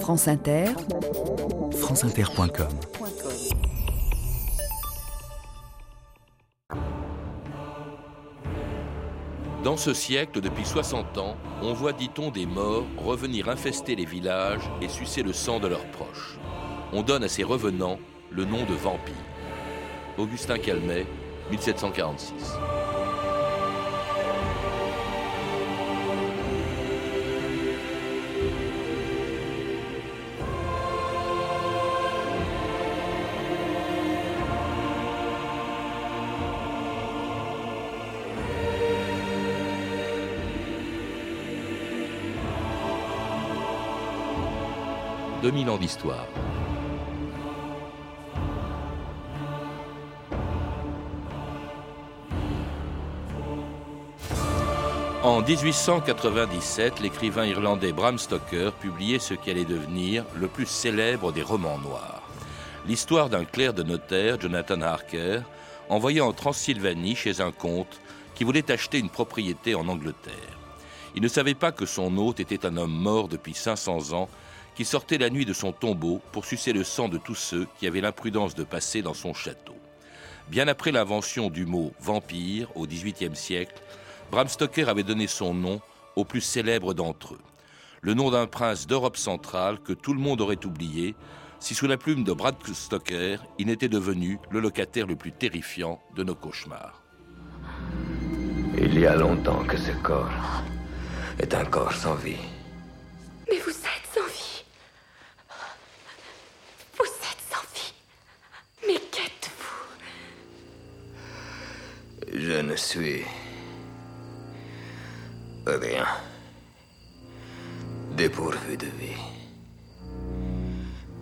France Inter, franceinter.com Dans ce siècle, depuis 60 ans, on voit, dit-on, des morts revenir infester les villages et sucer le sang de leurs proches. On donne à ces revenants le nom de vampires. Augustin Calmet, 1746. « 2000 ans d'histoire. En 1897, l'écrivain irlandais Bram Stoker publiait ce qui allait devenir le plus célèbre des romans noirs. L'histoire d'un clerc de notaire, Jonathan Harker, envoyé en Transylvanie chez un comte qui voulait acheter une propriété en Angleterre. Il ne savait pas que son hôte était un homme mort depuis 500 ans qui sortait la nuit de son tombeau pour sucer le sang de tous ceux qui avaient l'imprudence de passer dans son château. Bien après l'invention du mot vampire au XVIIIe siècle, Bram Stoker avait donné son nom au plus célèbre d'entre eux. Le nom d'un prince d'Europe centrale que tout le monde aurait oublié si sous la plume de Brad Stoker, il n'était devenu le locataire le plus terrifiant de nos cauchemars. Il y a longtemps que ce corps est un corps sans vie. Mais vous êtes sans vie. Vous êtes sans vie. Mais qu'êtes-vous Je ne suis rien. Dépourvu de vie.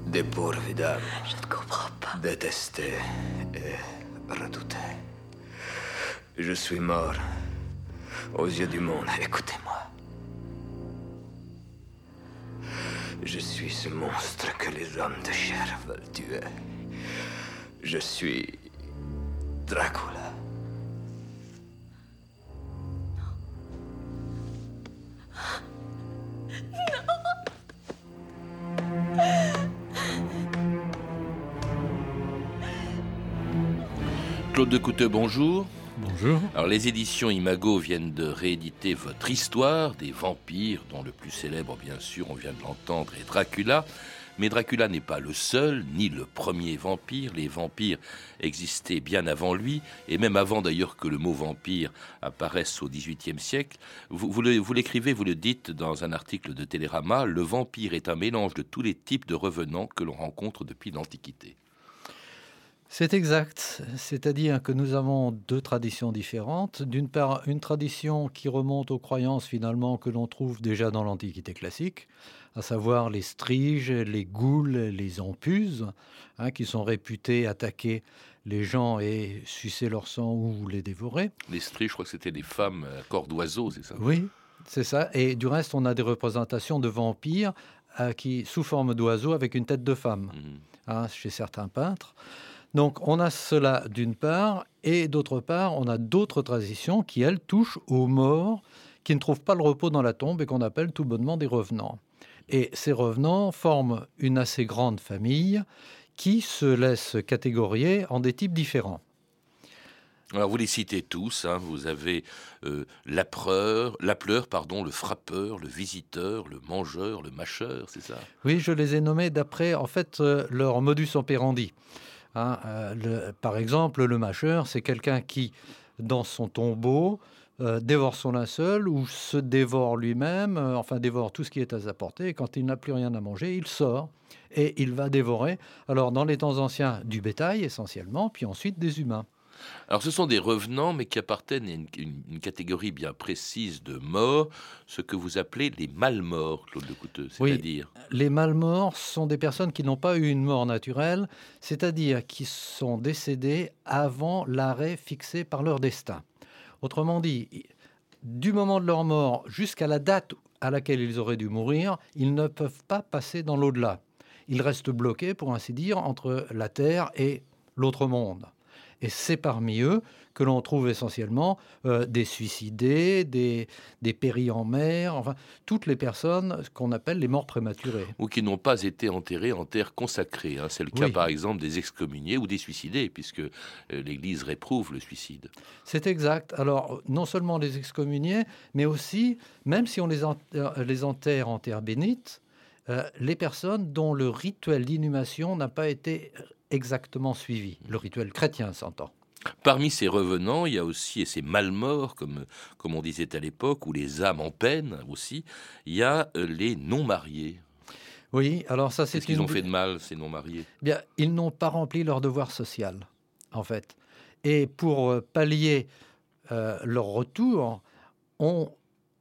Dépourvu d'âme. Je ne comprends pas. Détesté et redouté. Je suis mort aux yeux du monde. Écoutez-moi. Je suis ce monstre que les hommes de chair veulent tuer. Je suis Dracula. Claude de Couteux, bonjour. Bonjour. Alors les éditions Imago viennent de rééditer votre histoire des vampires, dont le plus célèbre, bien sûr, on vient de l'entendre, est Dracula. Mais Dracula n'est pas le seul, ni le premier vampire. Les vampires existaient bien avant lui, et même avant d'ailleurs que le mot vampire apparaisse au XVIIIe siècle. Vous, vous l'écrivez, vous le dites dans un article de Télérama, le vampire est un mélange de tous les types de revenants que l'on rencontre depuis l'Antiquité. C'est exact, c'est-à-dire que nous avons deux traditions différentes. D'une part, une tradition qui remonte aux croyances finalement que l'on trouve déjà dans l'Antiquité classique, à savoir les striges, les goules, les empuses, hein, qui sont réputés attaquer les gens et sucer leur sang ou les dévorer. Les striges, je crois que c'était des femmes à corps d'oiseau, c'est ça? Oui, c'est ça. Et du reste, on a des représentations de vampires euh, qui, sous forme d'oiseaux avec une tête de femme, mmh. hein, chez certains peintres. Donc on a cela d'une part, et d'autre part, on a d'autres traditions qui, elles, touchent aux morts qui ne trouvent pas le repos dans la tombe et qu'on appelle tout bonnement des revenants. Et ces revenants forment une assez grande famille qui se laisse catégorier en des types différents. Alors vous les citez tous, hein. vous avez euh, l'appleur, pardon, le frappeur, le visiteur, le mangeur, le mâcheur, c'est ça? Oui, je les ai nommés d'après en fait euh, leur modus operandi. Hein, euh, par exemple, le mâcheur, c'est quelqu'un qui, dans son tombeau, euh, dévore son linceul ou se dévore lui-même, euh, enfin dévore tout ce qui est à sa portée. Et quand il n'a plus rien à manger, il sort et il va dévorer. Alors, dans les temps anciens, du bétail essentiellement, puis ensuite des humains. Alors ce sont des revenants, mais qui appartiennent à une, catégorie bien précise de morts, ce que vous appelez les malmorts, Claude de Couteux, c'est-à-dire Les malmorts sont des personnes qui n'ont pas eu une mort naturelle, c'est-à-dire qui sont décédées avant l'arrêt fixé par leur destin. Autrement dit, du moment de leur mort jusqu'à la date à laquelle ils auraient dû mourir, ils ne peuvent pas passer dans l'au-delà. Ils restent bloqués, pour ainsi dire, entre la Terre et l'autre monde. Et c'est parmi eux que l'on trouve essentiellement euh, des suicidés, des, des péris en mer, enfin, toutes les personnes qu'on appelle les morts prématurées. Ou qui n'ont pas été enterrées en terre consacrée. Hein. C'est le cas, par exemple, des excommuniés ou des suicidés, puisque euh, l'Église réprouve le suicide. C'est exact. Alors, non seulement les excommuniés, mais aussi, même si on les, les enterre en terre bénite, euh, les personnes dont le rituel d'inhumation n'a pas été exactement suivi, le rituel chrétien s'entend. Parmi ces revenants, il y a aussi, et ces malmorts, comme, comme on disait à l'époque, ou les âmes en peine aussi, il y a euh, les non-mariés. Oui, alors ça c'est... Qu'est-ce qu'ils ont fait de mal, ces non-mariés? Bien, ils n'ont pas rempli leur devoir social, en fait. Et pour euh, pallier euh, leur retour, on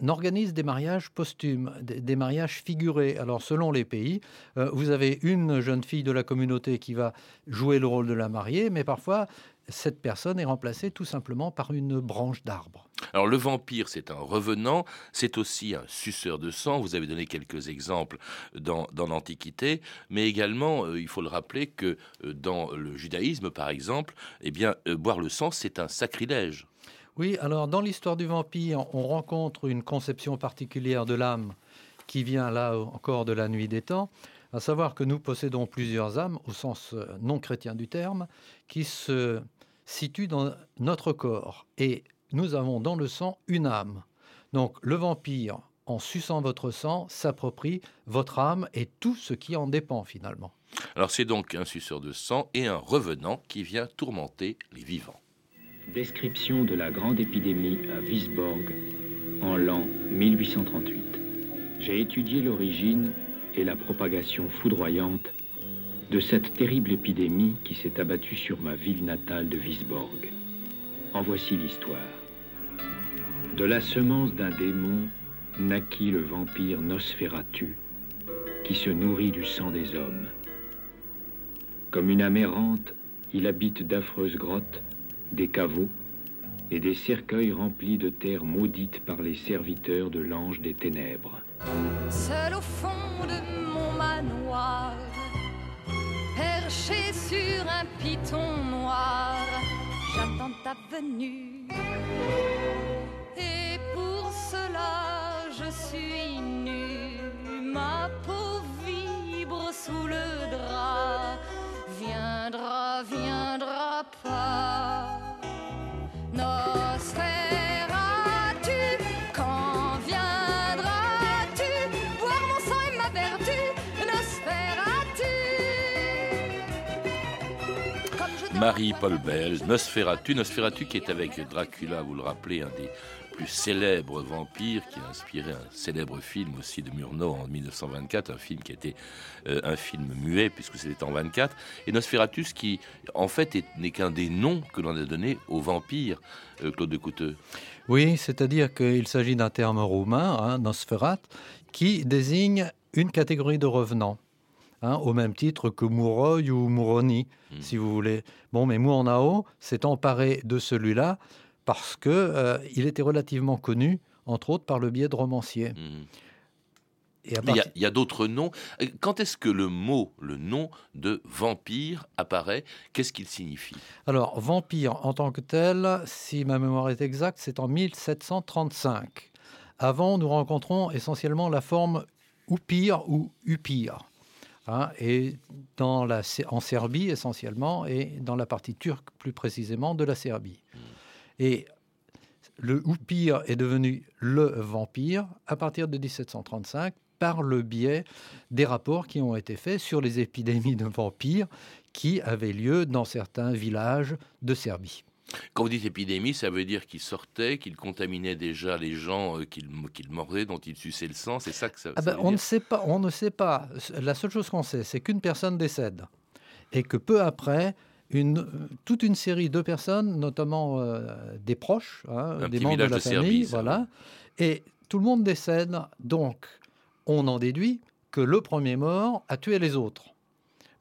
organise des mariages posthumes, des, mariages figurés. Alors, selon les pays, vous avez une jeune fille de la communauté qui va jouer le rôle de la mariée, mais parfois, cette personne est remplacée tout simplement par une branche d'arbre. Alors le vampire, c'est un revenant, c'est aussi un suceur de sang. Vous avez donné quelques exemples dans, l'Antiquité, mais également, euh, il faut le rappeler que euh, dans le judaïsme, par exemple, eh bien, euh, boire le sang, c'est un sacrilège. Oui, alors dans l'histoire du vampire, on rencontre une conception particulière de l'âme qui vient là encore de la nuit des temps à savoir que nous possédons plusieurs âmes, au sens euh, non chrétien du terme, qui se situent dans notre corps. Et nous avons dans le sang une âme. Donc le vampire, en suçant votre sang, s'approprie votre âme et tout ce qui en dépend finalement. Alors c'est donc un suceur de sang et un revenant qui vient tourmenter les vivants. Description de la grande épidémie à Wisborg en l'an 1838. J'ai étudié l'origine et la propagation foudroyante de cette terrible épidémie qui s'est abattue sur ma ville natale de Wisborg. En voici l'histoire. De la semence d'un démon naquit le vampire Nosferatu, qui se nourrit du sang des hommes. Comme une âme errante, il habite d'affreuses grottes, des caveaux et des cercueils remplis de terre maudite par les serviteurs de l'ange des ténèbres. Seul au fond de mon manoir, perché sur un piton noir, j'attends ta venue. Et pour cela, je suis nue, ma peau vibre sous le drap. Viendra, viendra pas. Marie-Paul Bell, Nosferatu. Nosferatu qui est avec Dracula, vous le rappelez, un des plus célèbres vampires qui a inspiré un célèbre film aussi de Murnau en 1924, un film qui était euh, un film muet puisque c'était en 24. Et Nosferatus qui en fait n'est qu'un des noms que l'on a donné aux vampires, euh, Claude de Couteux. Oui, c'est-à-dire qu'il s'agit d'un terme roumain, hein, Nosferat, qui désigne une catégorie de revenants. Hein, au même titre que Mouroy ou Mouroni, hmm. si vous voulez. Bon, mais Murnau s'est emparé de celui-là parce que euh, il était relativement connu, entre autres par le biais de romanciers. Hmm. Il y a, d'autres noms. Euh, quand est-ce que le mot, le nom de vampire apparaît? Qu'est-ce qu'il signifie? Alors, vampire en tant que tel, si ma mémoire est exacte, c'est en 1735. Avant, nous rencontrons essentiellement la forme Upir ou Upir. Hein, et dans la, en Serbie essentiellement, et dans la partie turque plus précisément de la Serbie. Et le Oupir est devenu le vampire à partir de 1735 par le biais des rapports qui ont été faits sur les épidémies de vampires qui avaient lieu dans certains villages de Serbie. Quand vous dites épidémie, ça veut dire qu'il sortait, qu'il contaminait déjà les gens euh, qu'il mordait, dont il suçait le sang. C'est ça que ça, ah ben, on ne sait pas. On ne sait pas. La seule chose qu'on sait, c'est qu'une personne décède et que peu après, une, toute une série de personnes, notamment euh, des proches, hein, des membres de la famille, voilà, et tout le monde décède. Donc, on en déduit que le premier mort a tué les autres.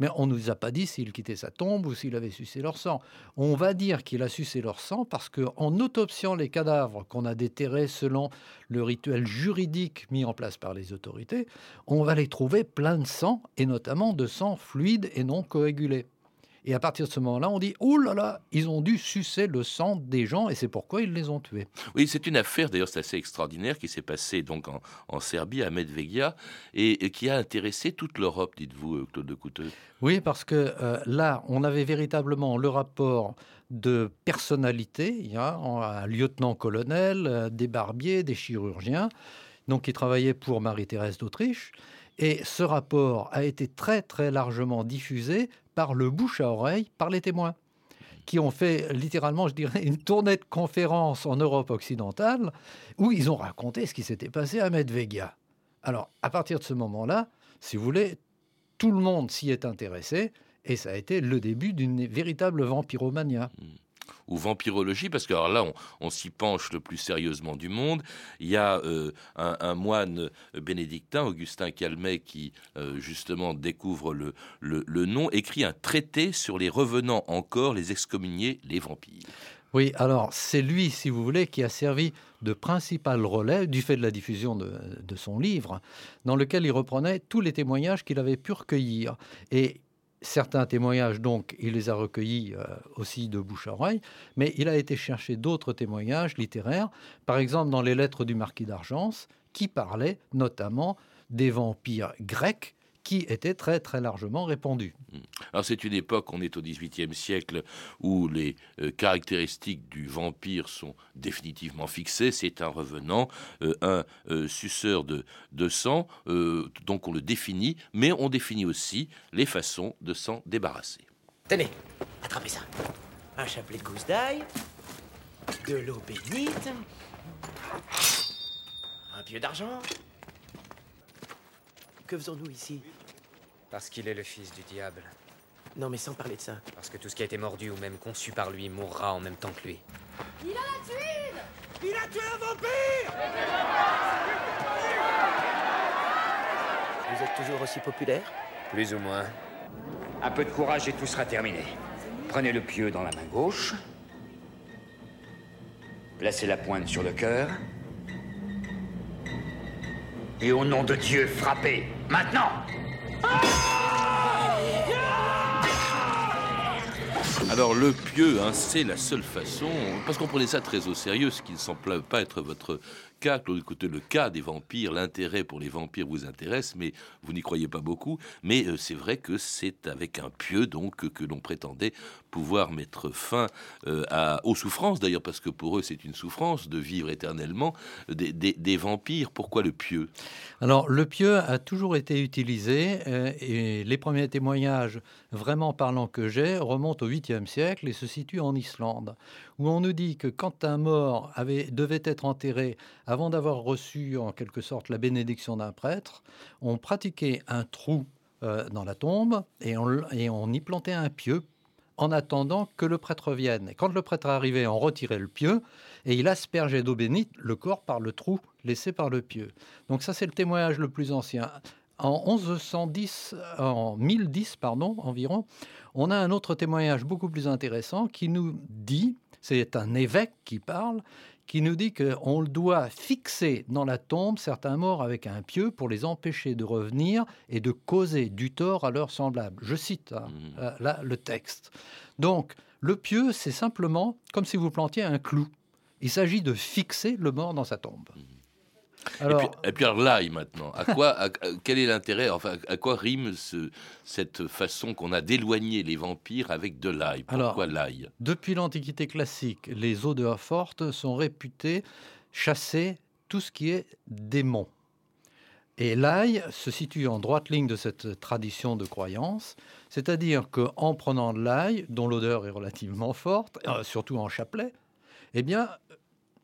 Mais on ne nous a pas dit s'il quittait sa tombe ou s'il avait sucé leur sang. On va dire qu'il a sucé leur sang parce qu'en autopsiant les cadavres qu'on a déterrés selon le rituel juridique mis en place par les autorités, on va les trouver pleins de sang et notamment de sang fluide et non coagulé. Et à partir de ce moment-là, on dit oh là là, ils ont dû sucer le sang des gens et c'est pourquoi ils les ont tués. Oui, c'est une affaire d'ailleurs, c'est assez extraordinaire qui s'est passée donc en, Serbie à Medvegia et, qui a intéressé toute l'Europe, dites-vous, Claude de Couteux. Oui, parce que euh, là, on avait véritablement le rapport de personnalité. Il y a un lieutenant-colonel, euh, des barbiers, des chirurgiens, donc qui travaillaient pour Marie-Thérèse d'Autriche. Et ce rapport a été très très largement diffusé par le bouche à oreille, par les témoins, qui ont fait littéralement, je dirais, une tournée de conférences en Europe occidentale, où ils ont raconté ce qui s'était passé à Medvegia. Alors, à partir de ce moment-là, si vous voulez, tout le monde s'y est intéressé, et ça a été le début d'une véritable vampiromania. Hmm ou vampirologie, parce que alors là, on, s'y penche le plus sérieusement du monde. Il y a euh, un, moine bénédictin, Augustin Calmet, qui euh, justement découvre le, le, nom, écrit un traité sur les revenants encore, les excommuniés, les vampires. Oui, alors c'est lui, si vous voulez, qui a servi de principal relais du fait de la diffusion de, de, son livre, dans lequel il reprenait tous les témoignages qu'il avait pu recueillir. Et Certains témoignages, donc, il les a recueillis euh, aussi de bouche à oreille, mais il a été chercher d'autres témoignages littéraires, par exemple dans les lettres du marquis d'Argence, qui parlaient notamment des vampires grecs qui était très très largement répandu. Hmm. Alors c'est une époque, on est au XVIIIe siècle, où les euh, caractéristiques du vampire sont définitivement fixées. C'est un revenant, euh, un euh, suceur de, de sang, donc on le définit, mais on définit aussi les façons de s'en débarrasser. Tenez, attrapez ça. Un chapelet de gousse d'ail, de l'eau bénite, un pieu d'argent, que faisons-nous ici Parce qu'il est le fils du diable. Non, mais sans parler de ça. Parce que tout ce qui a été mordu ou même conçu par lui mourra en même temps que lui. Il a la tuile Il a tué un vampire Vous êtes toujours aussi populaire Plus ou moins. Un peu de courage et tout sera terminé. Prenez le pieu dans la main gauche. Placez la pointe sur le cœur. Et au nom de Dieu, frappez Maintenant. Alors le pieu, hein, c'est la seule façon, parce qu'on prenait ça très au sérieux, ce qui ne semble pas être votre cas, le cas des vampires, l'intérêt pour les vampires vous intéresse, mais vous n'y croyez pas beaucoup. Mais euh, c'est vrai que c'est avec un pieu donc que l'on prétendait pouvoir mettre fin euh, aux souffrances, d'ailleurs, parce que pour eux c'est une souffrance de vivre éternellement des, vampires. Pourquoi le pieu? Alors le pieu a toujours été utilisé euh, et les premiers témoignages vraiment parlants que j'ai remontent au 8e siècle et se situent en Islande, où on nous dit que quand un mort avait, devait être enterré avant d'avoir reçu en quelque sorte la bénédiction d'un prêtre, on pratiquait un trou euh, dans la tombe et on, et on y plantait un pieu en attendant que le prêtre vienne. Et quand le prêtre arrivait, on retirait le pieu et il aspergeait d'eau bénite le corps par le trou laissé par le pieu. Donc ça, c'est le témoignage le plus ancien. En 1110, en 1010 pardon, environ, on a un autre témoignage beaucoup plus intéressant qui nous dit, c'est un évêque qui parle, qui nous dit qu'on doit fixer dans la tombe certains morts avec un pieu pour les empêcher de revenir et de causer du tort à leurs semblables. Je cite hein, mmh. euh, là le texte. Donc, le pieu, c'est simplement comme si vous plantiez un clou. Il s'agit de fixer le mort dans sa tombe. Mmh et, puis, alors l'ail maintenant, à quoi, quel est l'intérêt, enfin à quoi rime cette façon qu'on a d'éloigner les vampires avec de l'ail? Pourquoi l'ail? Depuis l'Antiquité classique, les odeurs fortes sont réputées chasser tout ce qui est démon. Et l'ail se situe en droite ligne de cette tradition de croyance, c'est-à-dire qu'en prenant de l'ail, dont l'odeur est relativement forte, euh, surtout en chapelet, eh bien,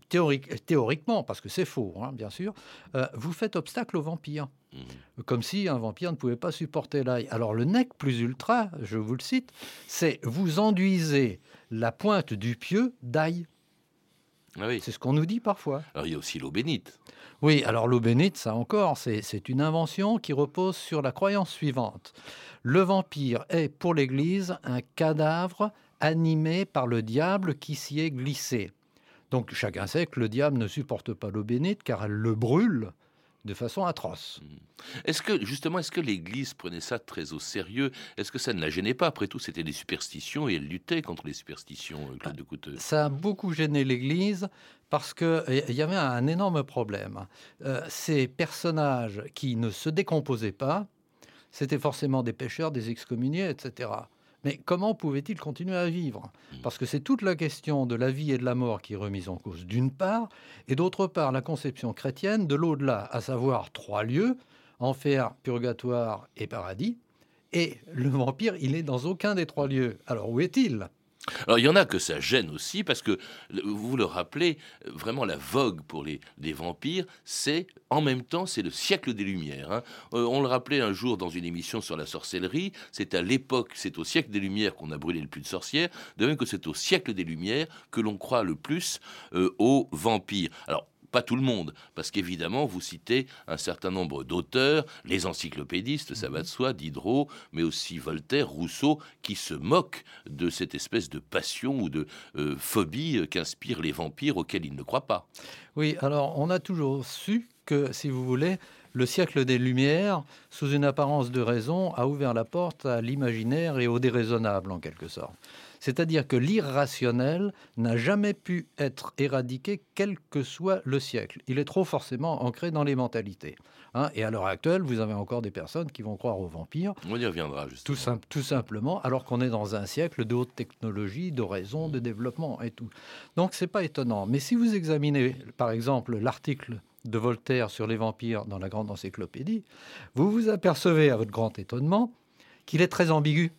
théoriquement, parce que c'est faux, hein, bien sûr, euh, vous faites obstacle aux vampires. Mmh. Comme si un vampire ne pouvait pas supporter l'ail. Alors le nec plus ultra, je vous le cite, c'est vous enduisez la pointe du pieu d'ail. Ah oui. C'est ce qu'on nous dit parfois. Alors il y a aussi l'eau bénite. Oui, alors l'eau bénite, ça encore, c'est une invention qui repose sur la croyance suivante. Le vampire est pour l'Église un cadavre animé par le diable qui s'y est glissé. Donc chacun sait que le diable ne supporte pas l'eau bénite car elle le brûle. de façon atroce. Mmh. Est-ce que, justement, est-ce que l'Église prenait ça très au sérieux? Est-ce que ça ne la gênait pas? Après tout, c'était des superstitions et elle luttait contre les superstitions, euh, Claude de Couteux. Ça a beaucoup gêné l'Église parce qu'il y avait un énorme problème. Euh, ces personnages qui ne se décomposaient pas, c'était forcément des pêcheurs, des excommuniés, etc. Mais comment pouvait-il continuer à vivre? Mmh. Parce que c'est toute la question de la vie et de la mort qui est remise en cause, d'une part, et d'autre part, la conception chrétienne de l'au-delà, à savoir trois lieux, enfer, purgatoire et paradis. Et le vampire, il n'est dans aucun des trois lieux. Alors où est-il? Alors il y en a que ça gêne aussi parce que vous le rappelez, vraiment la vogue pour les, vampires, c'est en même temps c'est le siècle des Lumières. Hein. Euh, on le rappelait un jour dans une émission sur la sorcellerie, c'est à l'époque, c'est au siècle des Lumières qu'on a brûlé le plus de sorcières, de même que c'est au siècle des Lumières que l'on croit le plus euh, aux vampires. Alors pas tout le monde, parce qu'évidemment, vous citez un certain nombre d'auteurs, les encyclopédistes, ça va de soi, Diderot, mais aussi Voltaire, Rousseau, qui se moquent de cette espèce de passion ou de euh, phobie qu'inspirent les vampires auxquels ils ne croient pas. Oui, alors on a toujours su que, si vous voulez, le siècle des Lumières, sous une apparence de raison, a ouvert la porte à l'imaginaire et au déraisonnable, en quelque sorte. C'est-à-dire que l'irrationnel n'a jamais pu être éradiqué, quel que soit le siècle. Il est trop forcément ancré dans les mentalités. Hein. et à l'heure actuelle, vous avez encore des personnes qui vont croire aux vampires. On y reviendra, Tout, tout simplement, alors qu'on est dans un siècle de haute technologie, de raison, de développement et tout. Donc, c'est pas étonnant. Mais si vous examinez, par exemple, l'article de Voltaire sur les vampires dans la Grande Encyclopédie, vous vous apercevez, à votre grand étonnement, qu'il est très ambigu.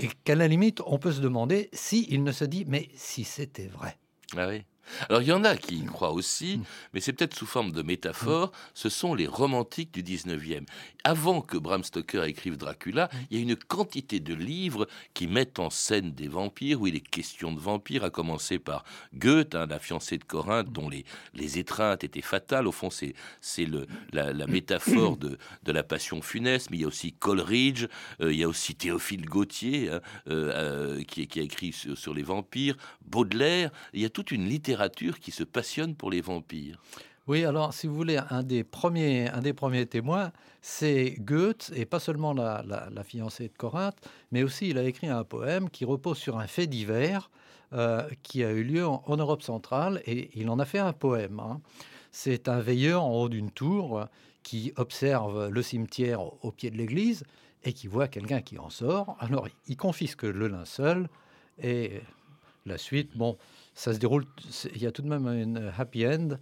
Et qu'à la limite, on peut se demander s'il ne se dit, mais si c'était vrai. Ah oui. Alors il y en a qui y croient aussi, mm. mais c'est peut-être sous forme de métaphore, ce sont les romantiques du 19e. Avant que Bram Stoker écrive Dracula, mm. il y a une quantité de livres qui mettent en scène des vampires, où il est question de vampires, à commencer par Goethe, hein, la fiancée de Corinthe, mm. dont les, les étreintes étaient fatales. Au fond, c'est, c'est le, la, métaphore de, de, la passion funeste, mais il y a aussi Coleridge, euh, il y a aussi Théophile Gautier, hein, euh, euh, qui, qui, a écrit sur, sur les vampires, Baudelaire, il y a toute une littérature qui se passionne pour les vampires. Oui, alors si vous voulez, un des premiers, un des premiers témoins, c'est Goethe, et pas seulement la, fiancée de Corinthe, mais aussi il a écrit un poème qui repose sur un fait divers euh, qui a eu lieu en, Europe centrale, et il en a fait un poème. Hein. C'est un veilleur en haut d'une tour qui observe le cimetière au pied de l'église et qui voit quelqu'un qui en sort. Alors il confisque le linceul et la suite, bon, ça se déroule, il y a tout de même un happy end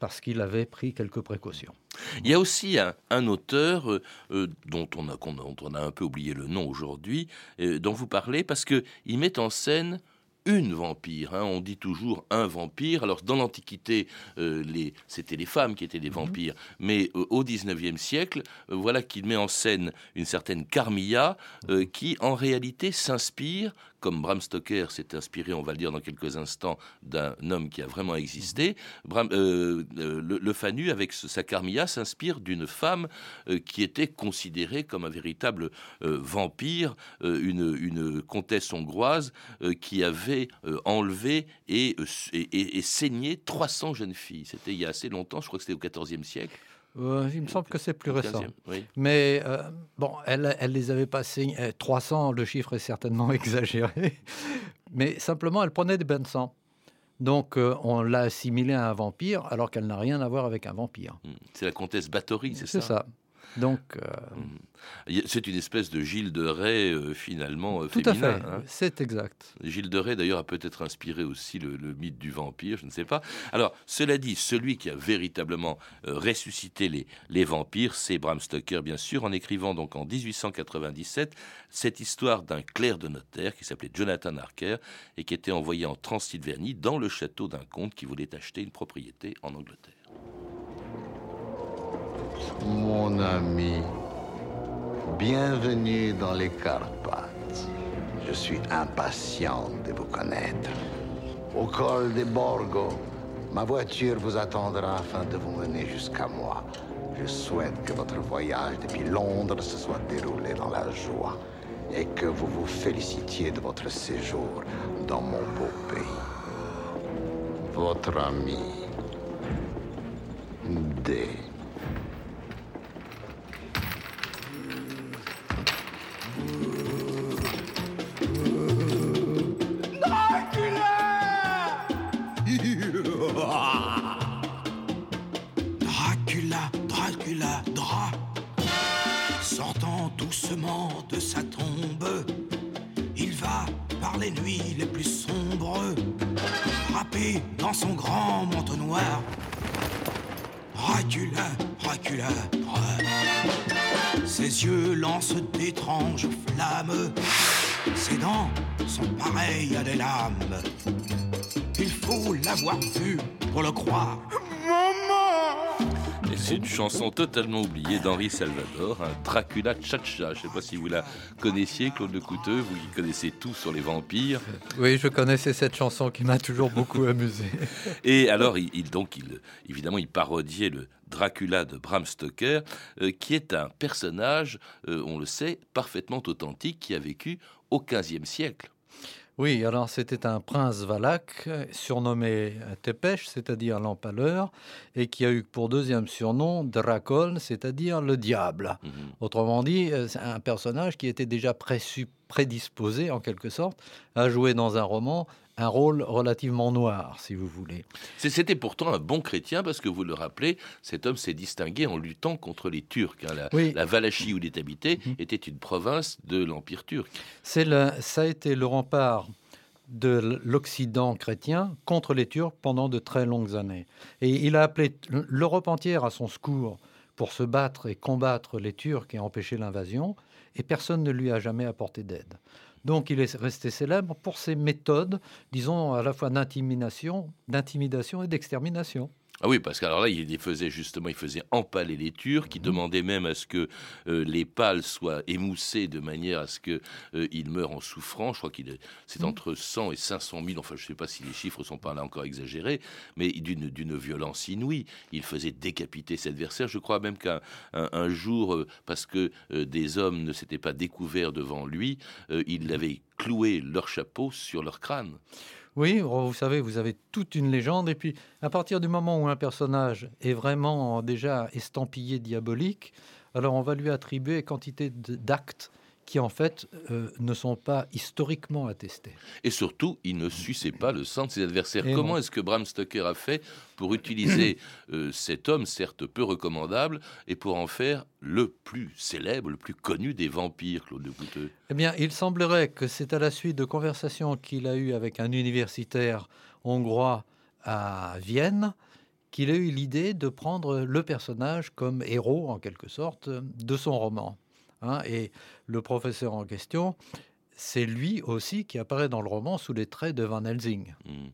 parce qu'il avait pris quelques précautions. Il y a aussi un, auteur euh, euh, dont, on a, on a, un peu oublié le nom aujourd'hui, euh, dont vous parlez, parce qu'il met en scène une vampire. Hein. On dit toujours un vampire. Alors dans l'Antiquité, c'était les femmes qui étaient des mhm. vampires. Mais au XIXe siècle, voilà qu'il met en scène une certaine Carmilla qui en réalité s'inspire comme Bram Stoker s'est inspiré, on va le dire dans quelques instants, d'un homme qui a vraiment existé, Bram, euh, euh, le, Fanu, avec sa Carmilla, s'inspire d'une femme euh, qui était considérée comme un véritable vampire, une, comtesse hongroise qui avait enlevé et, et, et, saigné 300 jeunes filles. C'était il y a assez longtemps, je crois que c'était au XIVe siècle. Euh, il me semble que c'est plus récent. Mais euh, bon, elle, elle les avait passés 300, le chiffre est certainement exagéré. Mais simplement, elle prenait des bains de sang. Donc, euh, on l'a assimilée à un vampire, alors qu'elle n'a rien à voir avec un vampire. Hmm. C'est la comtesse Bathory, c'est ça? C'est ça. Donc, euh, c'est une espèce de Gilles de Rais euh, finalement euh, tout féminin. à fait, hein. c'est exact. Gilles de Rais d'ailleurs a peut-être inspiré aussi le, mythe du vampire, je ne sais pas. Alors, cela dit, celui qui a véritablement ressuscité les, les vampires, c'est Bram Stoker, bien sûr, en écrivant donc en 1897 cette histoire d'un clerc de notaire qui s'appelait Jonathan Harker et qui était envoyé en Transylvanie dans le château d'un comte qui voulait acheter une propriété en Angleterre. Mon ami, bienvenue dans les Carpates. Je suis impatient de vous connaître. Au col des Borgo, ma voiture vous attendra afin de vous mener jusqu'à moi. Je souhaite que votre voyage depuis Londres se soit déroulé dans la joie et que vous vous félicitiez de votre séjour dans mon beau pays. Votre ami, dé. Ses yeux lancent d'étranges flammes, ses dents sont pareilles à des lames. Il faut l'avoir vu pour le croire. C'est une chanson totalement oubliée d'Henri Salvador, un Dracula Cha-Cha. Je ne sais pas si vous la connaissiez, Claude Le Couteux, vous qui connaissez tout sur les vampires. Oui, je connaissais cette chanson qui m'a toujours beaucoup amusé. Et alors, il, il- donc, il, évidemment, il parodiait le Dracula de Bram Stoker, euh, qui est un personnage, euh, on le sait, parfaitement authentique, qui a vécu au XVe siècle. Oui, alors c'était un prince valaque surnommé Tépèche, c'est-à-dire l'empaleur, et qui a eu pour deuxième surnom Dracol, c'est-à-dire le diable. Autrement dit, euh, c'est un personnage qui était déjà prédisposé, en quelque sorte, à jouer dans un roman un rôle relativement noir, si vous voulez. C'était pourtant un bon chrétien parce que vous le rappelez, cet homme s'est distingué en luttant contre les Turcs. hein. La, Oui. la Valachie où il est habité était une province de l'Empire turc. C'est le, ça a été le rempart de l'Occident chrétien contre les Turcs pendant de très longues années. Et il a appelé l'Europe entière à son secours pour se battre et combattre les Turcs et empêcher l'invasion, et personne ne lui a jamais apporté d'aide. Donc il est resté célèbre pour ses méthodes, disons, à la fois d'intimidation, d'intimidation et d'extermination. Ah oui, parce qu'alors là, il les faisait justement, il faisait empaler les Turcs, il demandait même à ce que euh, les pales soient émoussées de manière à ce que euh, meurent en souffrant. Je crois qu'il est, c'est entre 100 et 500 000. Enfin, je ne sais pas si les chiffres sont pas là encore exagérés, mais d'une d'une violence inouïe. Il faisait décapiter ses adversaires. Je crois même qu'un un, un jour, euh, parce que euh, des hommes ne s'étaient pas découverts devant lui, il avait cloué leur chapeau sur leur crâne. Oui, oh, vous savez, vous avez toute une légende. Et puis, à partir du moment où un personnage est vraiment déjà estampillé diabolique, alors on va lui attribuer quantité d'actes qui, en fait, euh, ne sont pas historiquement attestés. Et surtout, il ne suçait pas le sang de ses adversaires. Et Comment est-ce que Bram Stoker a fait pour utiliser euh, cet homme, certes peu recommandable, et pour en faire le plus célèbre, le plus connu des vampires, Claude de Couteux Eh bien, il semblerait que c'est à la suite de conversations qu'il a eues avec un universitaire hongrois à Vienne qu'il a eu l'idée de prendre le personnage comme héros, en quelque sorte, de son roman. Hein. et le professeur en question, c'est lui aussi qui apparaît dans le roman sous les traits de Van Helsing. Hmm.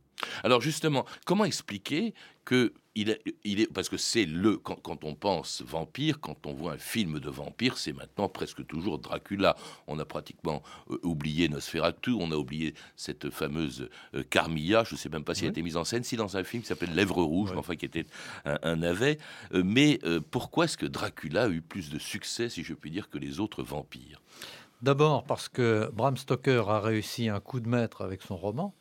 Alors justement, comment expliquer que il est, il est parce que c'est le quand, quand on pense vampire, quand on voit un film de vampire, c'est maintenant presque toujours Dracula. On a pratiquement euh, oublié Nosferatu, on a oublié cette fameuse euh, Carmilla. Je ne sais même pas si elle a été mise en scène, si dans un film qui s'appelle Lèvres rouges, enfin qui était un, un navet. Euh, mais pourquoi est-ce que Dracula a eu plus de succès, si je puis dire, que les autres vampires? D'abord parce que Bram Stoker a réussi un coup de maître avec son roman,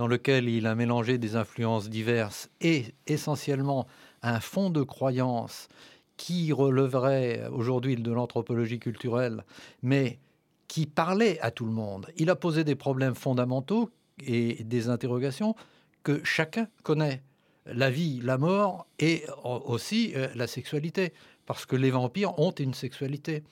dans lequel il a mélangé des influences diverses et essentiellement un fond de croyance qui releverait aujourd'hui de l'anthropologie culturelle, mais qui parlait à tout le monde. Il a posé des problèmes fondamentaux et des interrogations que chacun connaît. La vie, la mort et aussi euh, la sexualité, parce que les vampires ont une sexualité.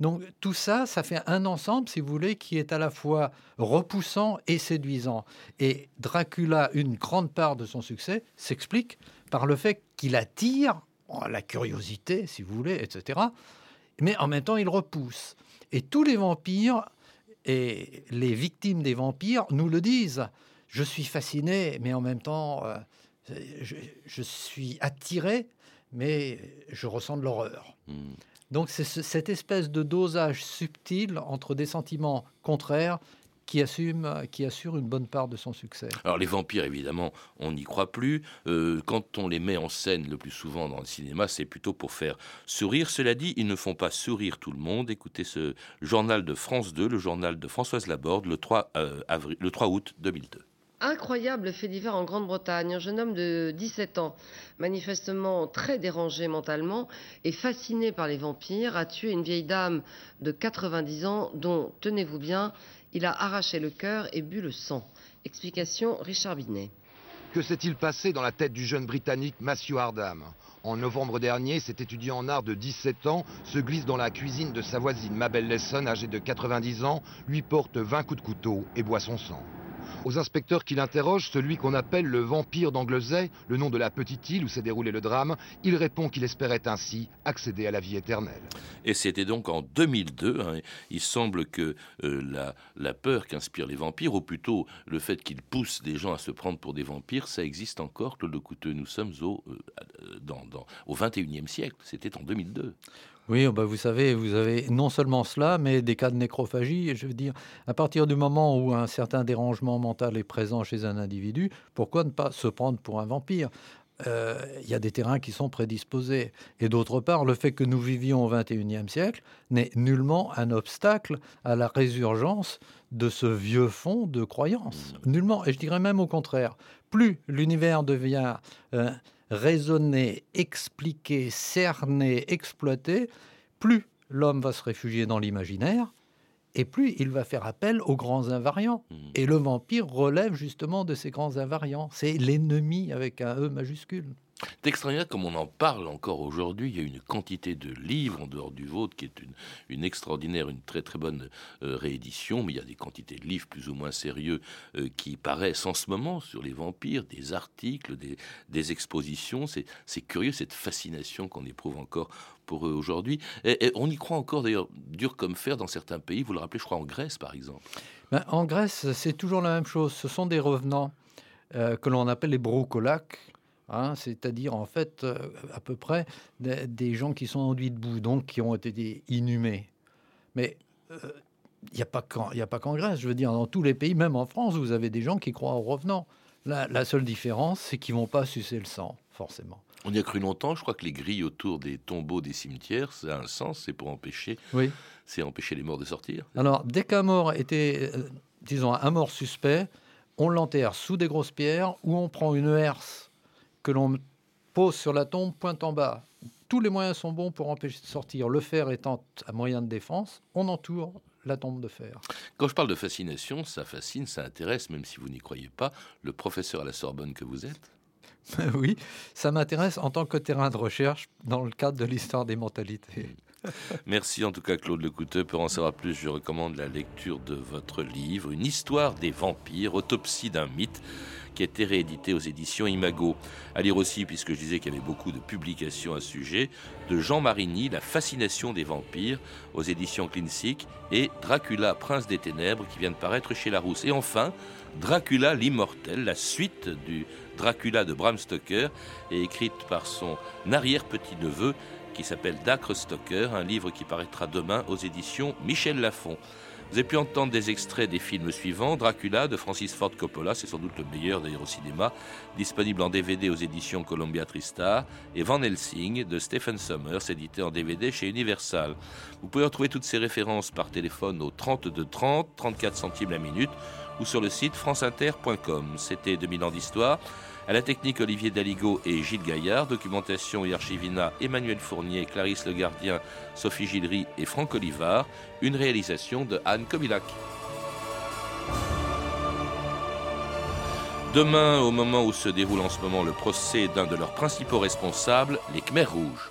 Donc tout ça, ça fait un ensemble, si vous voulez, qui est à la fois repoussant et séduisant. Et Dracula, une grande part de son succès, s'explique par le fait qu'il attire oh, la curiosité, si vous voulez, etc. Mais en même temps, il repousse. Et tous les vampires et les victimes des vampires nous le disent. Je suis fasciné, mais en même temps, euh, je, je suis attiré, mais je ressens de l'horreur. Hmm. Donc c'est ce- cette espèce de dosage subtil entre des sentiments contraires qui, assume, qui assure une bonne part de son succès. Alors les vampires, évidemment, on n'y croit plus. Euh, quand on les met en scène le plus souvent dans le cinéma, c'est plutôt pour faire sourire. Cela dit, ils ne font pas sourire tout le monde. Écoutez ce journal de France 2, le journal de Françoise Laborde, le 3, euh, avril, le 3 août 2002. Incroyable fait divers en Grande-Bretagne. Un jeune homme de 17 ans, manifestement très dérangé mentalement et fasciné par les vampires, a tué une vieille dame de 90 ans dont, tenez-vous bien, il a arraché le cœur et bu le sang. Explication Richard Binet. Que s'est-il passé dans la tête du jeune Britannique Matthew Hardam? En novembre dernier, cet étudiant en art de 17 ans se glisse dans la cuisine de sa voisine Mabel Lesson, âgée de 90 ans, lui porte 20 coups de couteau et boit son sang. Aux inspecteurs qui l'interrogent, celui qu'on appelle le vampire d'Anglesey, le nom de la petite île où s'est déroulé le drame, il répond qu'il espérait ainsi accéder à la vie éternelle. Et c'était donc en 2002. Hein. il semble que euh, la, peur qu'inspirent les vampires, ou plutôt le fait qu'ils poussent des gens à se prendre pour des vampires, ça existe encore, Claude Couteux. Nous sommes au, euh, dans, dans, au 21e siècle. C'était en 2002. Oui, oh, bah, vous savez, vous avez non seulement cela, mais des cas de nécrophagie. Je veux dire, à partir du moment où un certain dérangement mental est présent chez un individu, pourquoi ne pas se prendre pour un vampire? Euh, il y a des terrains qui sont prédisposés. Et d'autre part, le fait que nous vivions au XXIe siècle n'est nullement un obstacle à la résurgence de ce vieux fond de croyance. Mmh. Nullement. Et je dirais même au contraire. Plus l'univers devient... Euh, raisonner, expliquer, cerner, exploiter, plus l'homme va se réfugier dans l'imaginaire, et plus il va faire appel aux grands invariants. Mmh. Et le vampire relève justement de ces grands invariants. C'est l'ennemi avec un E majuscule. C'est extraordinaire comme on en parle encore aujourd'hui. Il y a une quantité de livres en dehors du vôtre qui est une, une extraordinaire, une très très bonne euh, réédition. Mais il y a des quantités de livres plus ou moins sérieux euh, qui paraissent en ce moment sur les vampires, des articles, des, expositions. C'est curieux cette fascination qu'on éprouve encore pour eux aujourd'hui. Et, on y croit encore d'ailleurs dur comme fer dans certains pays. Vous le rappelez, je crois en Grèce par exemple. Ben, en Grèce, c'est toujours la même chose. Ce sont des revenants euh, que l'on appelle les broucolaques Hein, c'est-à-dire en fait euh, à peu près des, gens qui sont enduits de boue, donc qui ont été inhumés. Mais il euh, n'y a pas qu'en Grèce, je veux dire, dans tous les pays, même en France, vous avez des gens qui croient aux revenants. La, seule différence, c'est qu'ils vont pas sucer le sang, forcément. On y a cru longtemps, je crois que les grilles autour des tombeaux des cimetières, ça a un sens, c'est pour empêcher, oui. c'est empêcher les morts de sortir. Alors, dès qu'un mort était, euh, disons, un mort suspect, on l'enterre sous des grosses pierres ou on prend une herse que l'on pose sur la tombe pointe en bas. Tous les moyens sont bons pour empêcher de sortir. Le fer étant un moyen de défense, on entoure la tombe de fer. Quand je parle de fascination, ça fascine, ça intéresse, même si vous n'y croyez pas, le professeur à la Sorbonne que vous êtes Oui, ça m'intéresse en tant que terrain de recherche dans le cadre de l'histoire des mentalités. Merci en tout cas Claude Lecouteux. Pour en savoir plus, je recommande la lecture de votre livre, Une histoire des vampires, autopsie d'un mythe qui a été réédité aux éditions Imago. À lire aussi, puisque je disais qu'il y avait beaucoup de publications à ce sujet, de Jean Marigny, La fascination des vampires, aux éditions Clinsic, et Dracula, prince des ténèbres, qui vient de paraître chez Larousse. Et enfin, Dracula l'immortel, la suite du Dracula de Bram Stoker, est écrite par son arrière-petit-neveu, qui s'appelle Dacre Stoker, un livre qui paraîtra demain aux éditions Michel Lafon. Vous avez pu entendre des extraits des films suivants. Dracula de Francis Ford Coppola, c'est sans doute le meilleur d'ailleurs au cinéma, disponible en DVD aux éditions Columbia Tristar, et Van Helsing de Stephen Sommers, édité en DVD chez Universal. Vous pouvez retrouver toutes ces références par téléphone au 32 30, 34 centimes la minute, ou sur le site franceinter.com. C'était 2000 ans d'histoire. À la technique, Olivier Daligo et Gilles Gaillard. Documentation et archivina, Emmanuel Fournier, Clarisse Le Gardien, Sophie Gillery et Franck Olivard. Une réalisation de Anne Kobilac. Demain, au moment où se déroule en ce moment le procès d'un de leurs principaux responsables, les Khmers rouges.